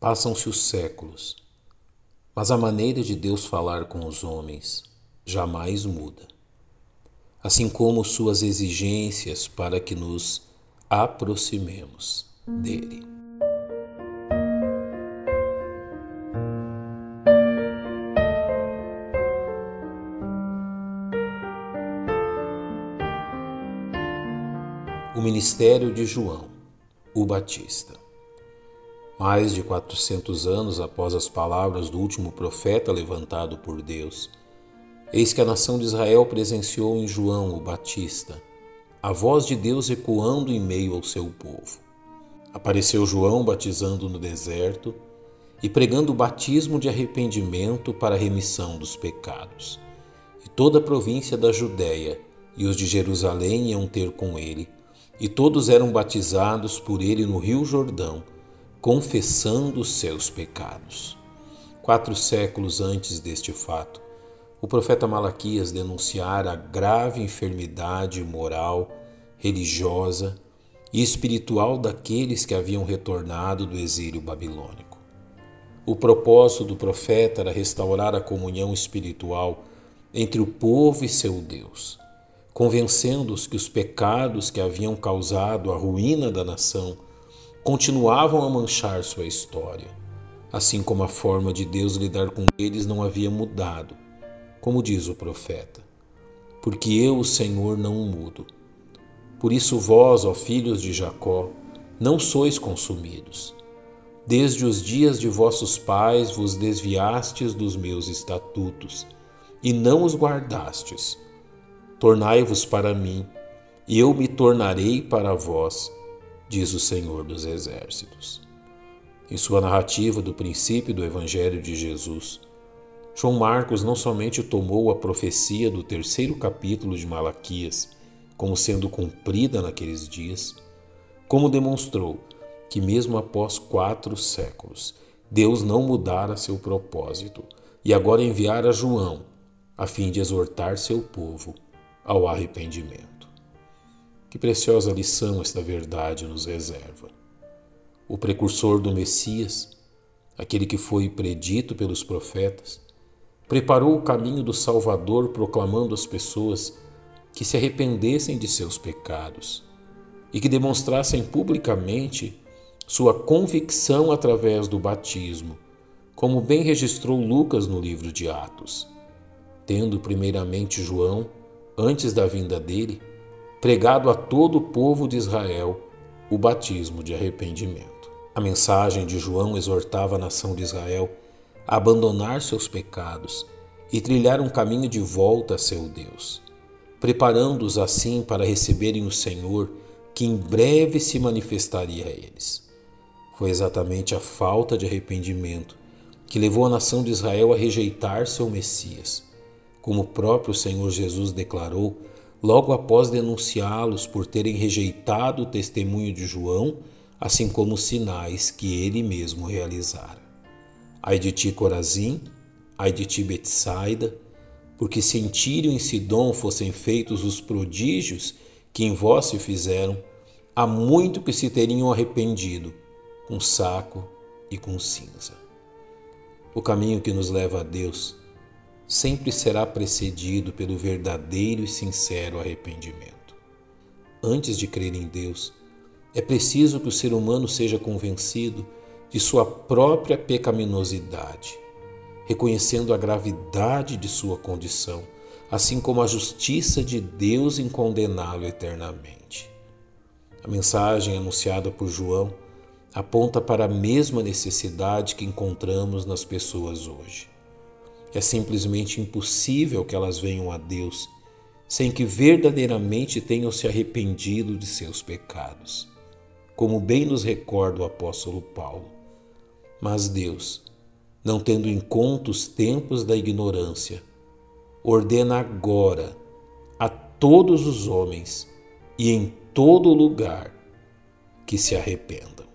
Passam-se os séculos, mas a maneira de Deus falar com os homens jamais muda, assim como suas exigências para que nos aproximemos dele. O ministério de João, o Batista. Mais de 400 anos após as palavras do último profeta levantado por Deus, eis que a nação de Israel presenciou em João o Batista, a voz de Deus ecoando em meio ao seu povo. Apareceu João batizando no deserto e pregando o batismo de arrependimento para a remissão dos pecados. E toda a província da Judéia e os de Jerusalém iam ter com ele, e todos eram batizados por ele no rio Jordão confessando seus pecados. Quatro séculos antes deste fato, o profeta Malaquias denunciara a grave enfermidade moral, religiosa e espiritual daqueles que haviam retornado do exílio babilônico. O propósito do profeta era restaurar a comunhão espiritual entre o povo e seu Deus, convencendo-os que os pecados que haviam causado a ruína da nação continuavam a manchar sua história, assim como a forma de Deus lidar com eles não havia mudado, como diz o profeta. Porque eu, o Senhor, não mudo. Por isso vós, ó filhos de Jacó, não sois consumidos. Desde os dias de vossos pais vos desviastes dos meus estatutos, e não os guardastes. Tornai-vos para mim, e eu me tornarei para vós diz o Senhor dos Exércitos. Em sua narrativa do princípio do Evangelho de Jesus, João Marcos não somente tomou a profecia do terceiro capítulo de Malaquias como sendo cumprida naqueles dias, como demonstrou que, mesmo após quatro séculos, Deus não mudara seu propósito e agora enviara João a fim de exortar seu povo ao arrependimento. Que preciosa lição esta verdade nos reserva. O precursor do Messias, aquele que foi predito pelos profetas, preparou o caminho do Salvador proclamando às pessoas que se arrependessem de seus pecados e que demonstrassem publicamente sua convicção através do batismo, como bem registrou Lucas no livro de Atos. Tendo primeiramente João, antes da vinda dele, pregado a todo o povo de Israel o batismo de arrependimento. A mensagem de João exortava a nação de Israel a abandonar seus pecados e trilhar um caminho de volta a seu Deus, preparando-os assim para receberem o Senhor que em breve se manifestaria a eles. Foi exatamente a falta de arrependimento que levou a nação de Israel a rejeitar seu Messias, como o próprio Senhor Jesus declarou logo após denunciá-los por terem rejeitado o testemunho de João, assim como os sinais que ele mesmo realizara. Ai de ti, Corazim, ai de ti, Betsaida, porque se em Tírio e em Sidom fossem feitos os prodígios que em vós se fizeram, há muito que se teriam arrependido, com saco e com cinza. O caminho que nos leva a Deus sempre será precedido pelo verdadeiro e sincero arrependimento. Antes de crer em Deus, é preciso que o ser humano seja convencido de sua própria pecaminosidade, reconhecendo a gravidade de sua condição, assim como a justiça de Deus em condená-lo eternamente. A mensagem anunciada por João aponta para a mesma necessidade que encontramos nas pessoas hoje é simplesmente impossível que elas venham a Deus sem que verdadeiramente tenham se arrependido de seus pecados, como bem nos recorda o apóstolo Paulo. Mas Deus, não tendo em conta os tempos da ignorância, ordena agora a todos os homens e em todo lugar que se arrependam.